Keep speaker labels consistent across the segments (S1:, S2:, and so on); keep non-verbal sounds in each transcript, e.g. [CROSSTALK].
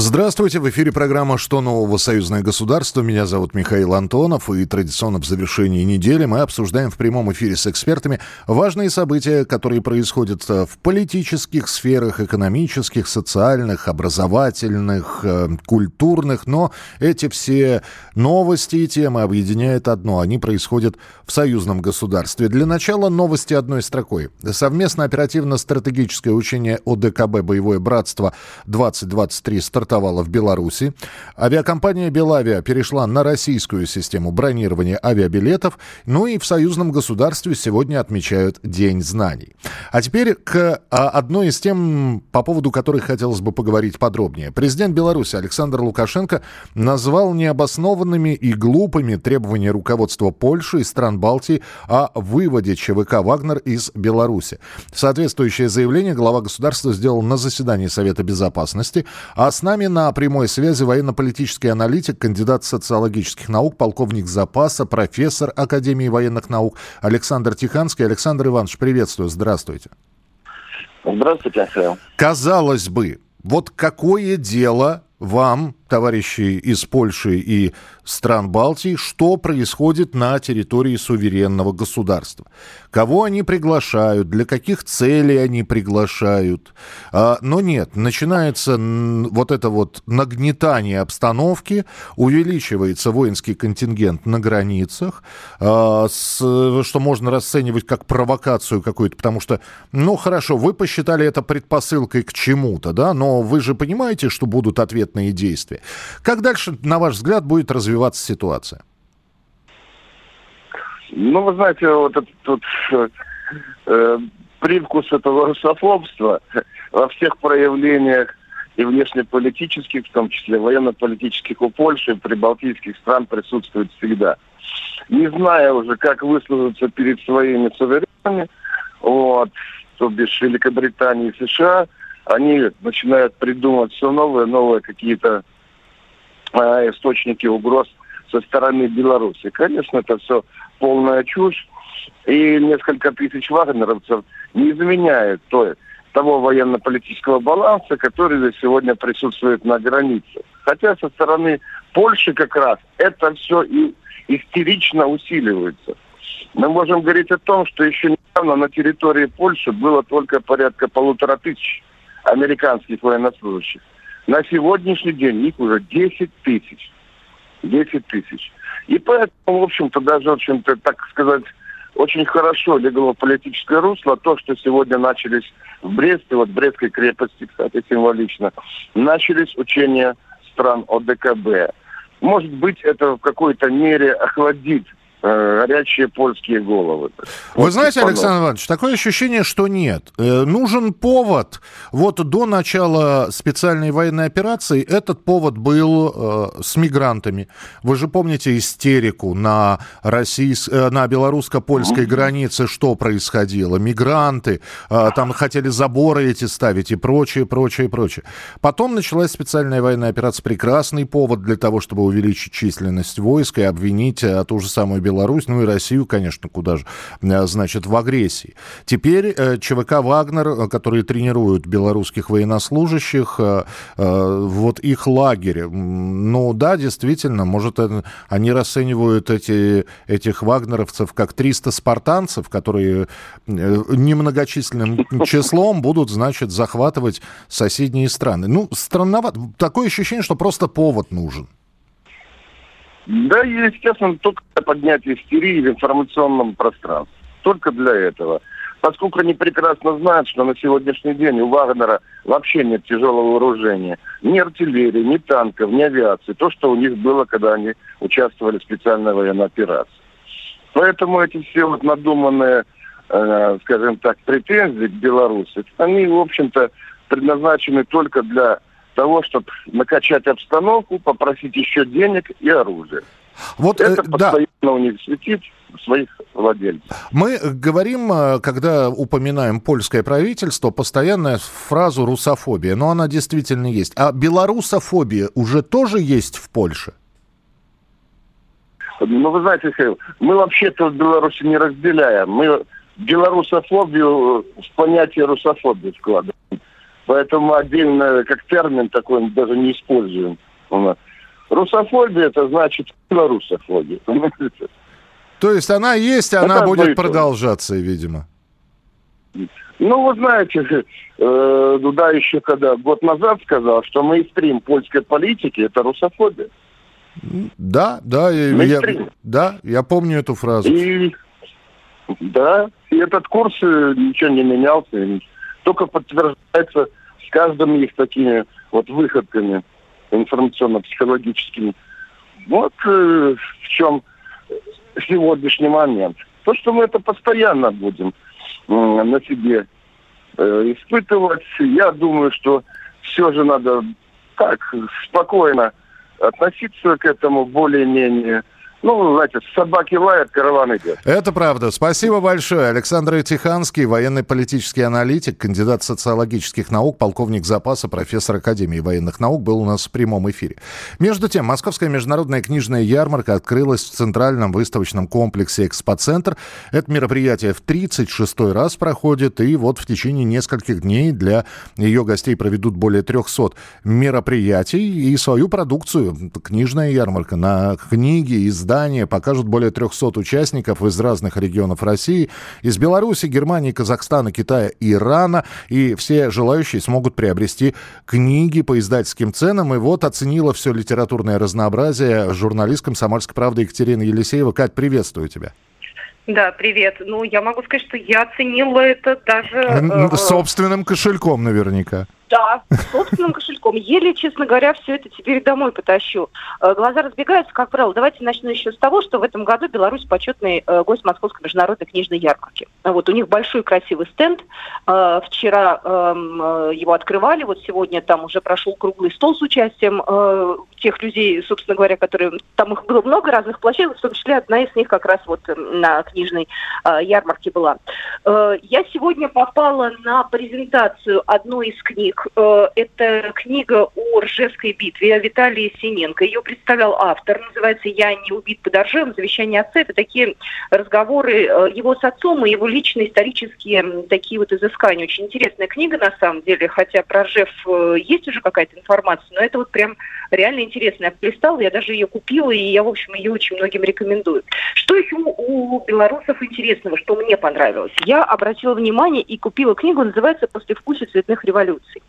S1: Здравствуйте, в эфире программа «Что нового? Союзное государство». Меня зовут Михаил Антонов, и традиционно в завершении недели мы обсуждаем в прямом эфире с экспертами важные события, которые происходят э, в политических сферах, экономических, социальных, образовательных, э, культурных, но эти все новости и темы объединяет одно. Они происходят в союзном государстве. Для начала новости одной строкой. Совместно оперативно-стратегическое учение ОДКБ «Боевое братство-2023» стартовала в Беларуси. Авиакомпания «Белавиа» перешла на российскую систему бронирования авиабилетов. Ну и в союзном государстве сегодня отмечают День знаний. А теперь к а, одной из тем, по поводу которой хотелось бы поговорить подробнее. Президент Беларуси Александр Лукашенко назвал необоснованными и глупыми требования руководства Польши и стран Балтии о выводе ЧВК «Вагнер» из Беларуси. Соответствующее заявление глава государства сделал на заседании Совета Безопасности, а с нами на прямой связи военно-политический аналитик, кандидат социологических наук, полковник запаса, профессор Академии военных наук Александр Тиханский. Александр Иванович, приветствую, здравствуйте.
S2: Здравствуйте, Михаил.
S1: Казалось бы, вот какое дело вам, товарищи из Польши и стран Балтии, что происходит на территории суверенного государства. Кого они приглашают, для каких целей они приглашают. А, но нет, начинается вот это вот нагнетание обстановки, увеличивается воинский контингент на границах, а, что можно расценивать как провокацию какую-то, потому что, ну хорошо, вы посчитали это предпосылкой к чему-то, да, но вы же понимаете, что будут ответные действия. Как дальше, на ваш взгляд, будет развиваться ситуация?
S2: Ну, вы знаете, вот этот вот, э, привкус этого русофобства во всех проявлениях и внешнеполитических, в том числе военно-политических у Польши и прибалтийских стран присутствует всегда. Не зная уже, как выслужиться перед своими суверенами, вот, то бишь Великобритании и США, они начинают придумывать все новые, новые какие-то э, источники угроз со стороны Беларуси. Конечно, это все полная чушь. И несколько тысяч вагнеровцев не изменяет той, того военно-политического баланса, который сегодня присутствует на границе. Хотя со стороны Польши как раз это все и истерично усиливается. Мы можем говорить о том, что еще недавно на территории Польши было только порядка полутора тысяч американских военнослужащих. На сегодняшний день их уже 10 тысяч. 10 тысяч. И поэтому, в общем-то, даже, в общем-то, так сказать, очень хорошо легло политическое русло то, что сегодня начались в Бресте, вот Брестской крепости, кстати, символично, начались учения стран ОДКБ. Может быть, это в какой-то мере охладит горячие польские головы.
S1: Вы вот знаете, Александр Иванович, такое ощущение, что нет. Э, нужен повод. Вот до начала специальной военной операции этот повод был э, с мигрантами. Вы же помните истерику на, российс... э, на белорусско-польской mm-hmm. границе, что происходило? Мигранты, э, там хотели заборы эти ставить и прочее, прочее, прочее. Потом началась специальная военная операция. Прекрасный повод для того, чтобы увеличить численность войск и обвинить э, ту же самую Беларусь, ну и Россию, конечно, куда же, э, значит, в агрессии. Теперь э, ЧВК «Вагнер», э, которые тренируют белорусских военнослужащих, вот их лагерь, ну да, действительно, может, они расценивают эти, этих вагнеровцев как 300 спартанцев, которые немногочисленным числом будут, значит, захватывать соседние страны. Ну, странновато. Такое ощущение, что просто повод нужен.
S2: Да, естественно, только для поднятия истерии в информационном пространстве. Только для этого. Поскольку они прекрасно знают, что на сегодняшний день у Вагнера вообще нет тяжелого вооружения. Ни артиллерии, ни танков, ни авиации. То, что у них было, когда они участвовали в специальной военной операции. Поэтому эти все вот надуманные, э, скажем так, претензии к Беларуси, они, в общем-то, предназначены только для того, чтобы накачать обстановку, попросить еще денег и оружие. Вот, Это э, постоянно да. у них светит своих владельцев.
S1: Мы говорим, э, когда упоминаем польское правительство, постоянно фразу «русофобия», но она действительно есть. А белорусофобия уже тоже есть в Польше?
S2: Ну, вы знаете, Михаил, мы вообще-то в Беларуси не разделяем. Мы белорусофобию в понятие русофобии вкладываем. Поэтому отдельно, как термин такой, даже не используем у нас. Русофобия это значит белорусофобия. [LAUGHS]
S1: То есть она есть, она это будет продолжаться, видимо.
S2: Ну, вы знаете, [LAUGHS] э, Дуда еще когда год назад сказал, что мейнстрим польской политики – это русофобия.
S1: Да, да, я, да, я помню эту фразу.
S2: И, да, и этот курс э, ничего не менялся, только подтверждается с каждым их такими вот выходками информационно-психологическими. Вот э, в чем сегодняшний момент. То, что мы это постоянно будем э, на себе э, испытывать, я думаю, что все же надо так спокойно относиться к этому более-менее ну, знаете, собаки лают, караван идет.
S1: Это правда. Спасибо большое. Александр Тиханский, военный политический аналитик, кандидат социологических наук, полковник запаса, профессор Академии военных наук, был у нас в прямом эфире. Между тем, Московская международная книжная ярмарка открылась в Центральном выставочном комплексе «Экспоцентр». Это мероприятие в 36-й раз проходит, и вот в течение нескольких дней для ее гостей проведут более 300 мероприятий и свою продукцию. Книжная ярмарка на книги, из издания покажут более 300 участников из разных регионов России, из Беларуси, Германии, Казахстана, Китая, Ирана. И все желающие смогут приобрести книги по издательским ценам. И вот оценила все литературное разнообразие журналист «Комсомольской правды» Екатерина Елисеева. Кать, приветствую тебя.
S3: Да, привет. Ну, я могу сказать, что я оценила это даже... Э,
S1: собственным кошельком наверняка.
S3: Да, собственным кошельком. Еле, честно говоря, все это теперь домой потащу. Э, глаза разбегаются, как правило. Давайте начну еще с того, что в этом году Беларусь почетный э, гость Московской международной книжной ярмарки. Вот у них большой красивый стенд. Э, вчера эм, его открывали, вот сегодня там уже прошел круглый стол с участием тех людей, собственно говоря, которые... Там их было много разных площадок, в том числе одна из них как раз вот на книжной ярмарке была. Я сегодня попала на презентацию одной из книг книг. Э, это книга о Ржевской битве Виталия Синенко. Ее представлял автор. Называется «Я не убит под Ржевом. Завещание отца». Это такие разговоры э, его с отцом и его личные исторические такие вот изыскания. Очень интересная книга на самом деле, хотя про Ржев э, есть уже какая-то информация, но это вот прям реально интересно. Я я даже ее купила, и я, в общем, ее очень многим рекомендую. Что еще у белорусов интересного, что мне понравилось? Я обратила внимание и купила книгу, называется «Послевкусие цветных революций».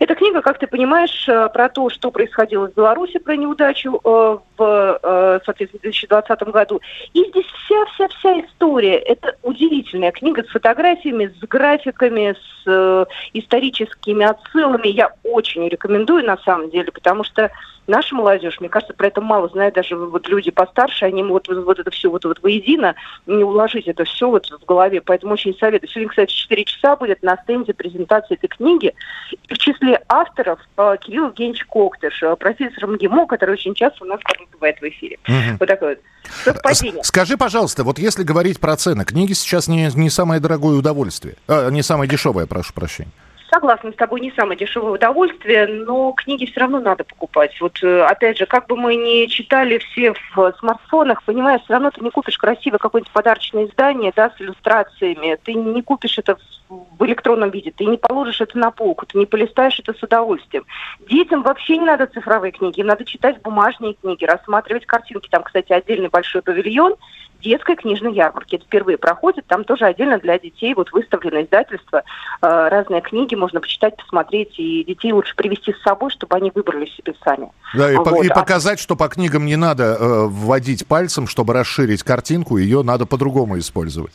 S3: Эта книга, как ты понимаешь, э, про то, что происходило в Беларуси, про неудачу э, в, э, соответственно, 2020 году. И здесь вся-вся-вся история. Это удивительная книга с фотографиями, с графиками, с историческими отсылами. Я очень рекомендую, на самом деле, потому что наша молодежь, мне кажется, про это мало знают даже вот люди постарше, они вот, вот, вот это все вот, вот воедино, не уложить это все вот в голове, поэтому очень советую. Сегодня, кстати, в 4 часа будет на стенде презентация этой книги. В числе авторов э, Кирилл Евгеньевич Коктыш, э, профессор МГИМО, который очень часто у нас бывает в эфире. Угу. Вот такое вот совпадение.
S1: Скажи, пожалуйста, вот если говорить про цены, книги сейчас не, не самое дорогое удовольствие, а, не самое дешевое, прошу прощения.
S3: Согласна с тобой, не самое дешевое удовольствие, но книги все равно надо покупать. Вот э, опять же, как бы мы ни читали все в смартфонах, понимаешь, все равно ты не купишь красивое какое-нибудь подарочное издание, да, с иллюстрациями, ты не купишь это в электронном виде, ты не положишь это на полку, ты не полистаешь это с удовольствием. Детям вообще не надо цифровые книги, им надо читать бумажные книги, рассматривать картинки. Там, кстати, отдельный большой павильон детской книжной ярмарки. Это впервые проходит, там тоже отдельно для детей вот выставлено издательство, э, разные книги можно почитать, посмотреть, и детей лучше привести с собой, чтобы они выбрали себе сами.
S1: Да, и, вот. и а показать, что по книгам не надо э, вводить пальцем, чтобы расширить картинку, ее надо по-другому использовать.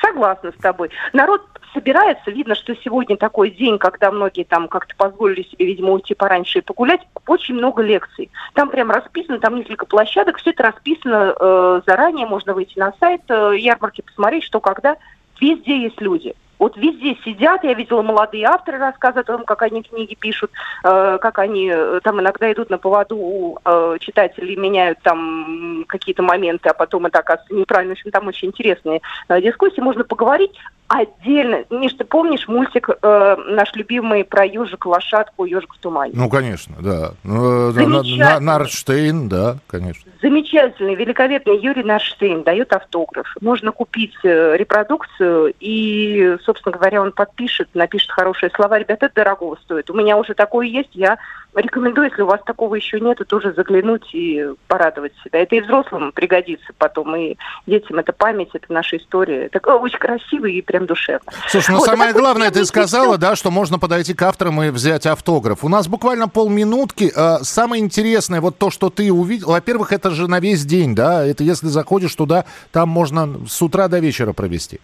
S3: Согласна с тобой. Народ собирается. Видно, что сегодня такой день, когда многие там как-то позволили себе, видимо, уйти пораньше и погулять. Очень много лекций. Там прям расписано, там несколько площадок, все это расписано э, заранее. Можно выйти на сайт э, ярмарки, посмотреть, что когда. Везде есть люди. Вот везде сидят, я видела молодые авторы рассказывают о том, как они книги пишут, э, как они э, там иногда идут на поводу у э, читателей, меняют там какие-то моменты, а потом это оказывается неправильно. В общем, там очень интересные э, дискуссии. Можно поговорить отдельно. Миш, ты помнишь мультик э, наш любимый про ежика, лошадку, ежик в тумане?
S1: Ну, конечно, да. Ну, э, Нарштейн, да, конечно.
S3: Замечательный, великолепный Юрий Нарштейн дает автограф. Можно купить э, репродукцию и, собственно говоря, он подпишет, напишет хорошие слова. Ребята, это дорого стоит. У меня уже такое есть, я рекомендую, если у вас такого еще нет, тоже заглянуть и порадовать себя. Это и взрослым пригодится потом, и детям это память, это наша история. Это очень красиво и прям душевно.
S1: Слушай, ну вот, самое главное, ты сказала, да, что можно подойти к авторам и взять автограф. У нас буквально полминутки. А, самое интересное, вот то, что ты увидел, во-первых, это же на весь день, да, это если заходишь туда, там можно с утра до вечера провести.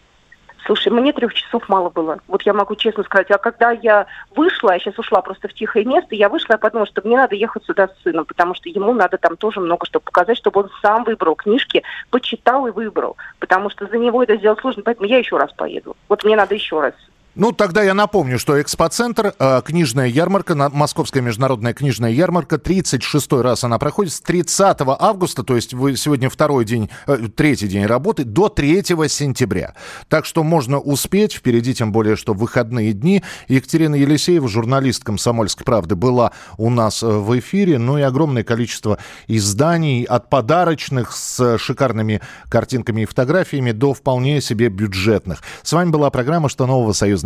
S3: Слушай, мне трех часов мало было. Вот я могу честно сказать. А когда я вышла, я сейчас ушла просто в тихое место, я вышла, я подумала, что мне надо ехать сюда с сыном, потому что ему надо там тоже много что показать, чтобы он сам выбрал книжки, почитал и выбрал. Потому что за него это сделать сложно, поэтому я еще раз поеду. Вот мне надо еще раз
S1: ну, тогда я напомню, что экспоцентр, э, книжная ярмарка, Московская международная книжная ярмарка, 36-й раз она проходит с 30 августа, то есть сегодня второй день, э, третий день работы, до 3 сентября. Так что можно успеть, впереди тем более, что выходные дни. Екатерина Елисеева, журналист «Комсомольской правды», была у нас э, в эфире, ну и огромное количество изданий, от подарочных с шикарными картинками и фотографиями до вполне себе бюджетных. С вами была программа «Что нового союза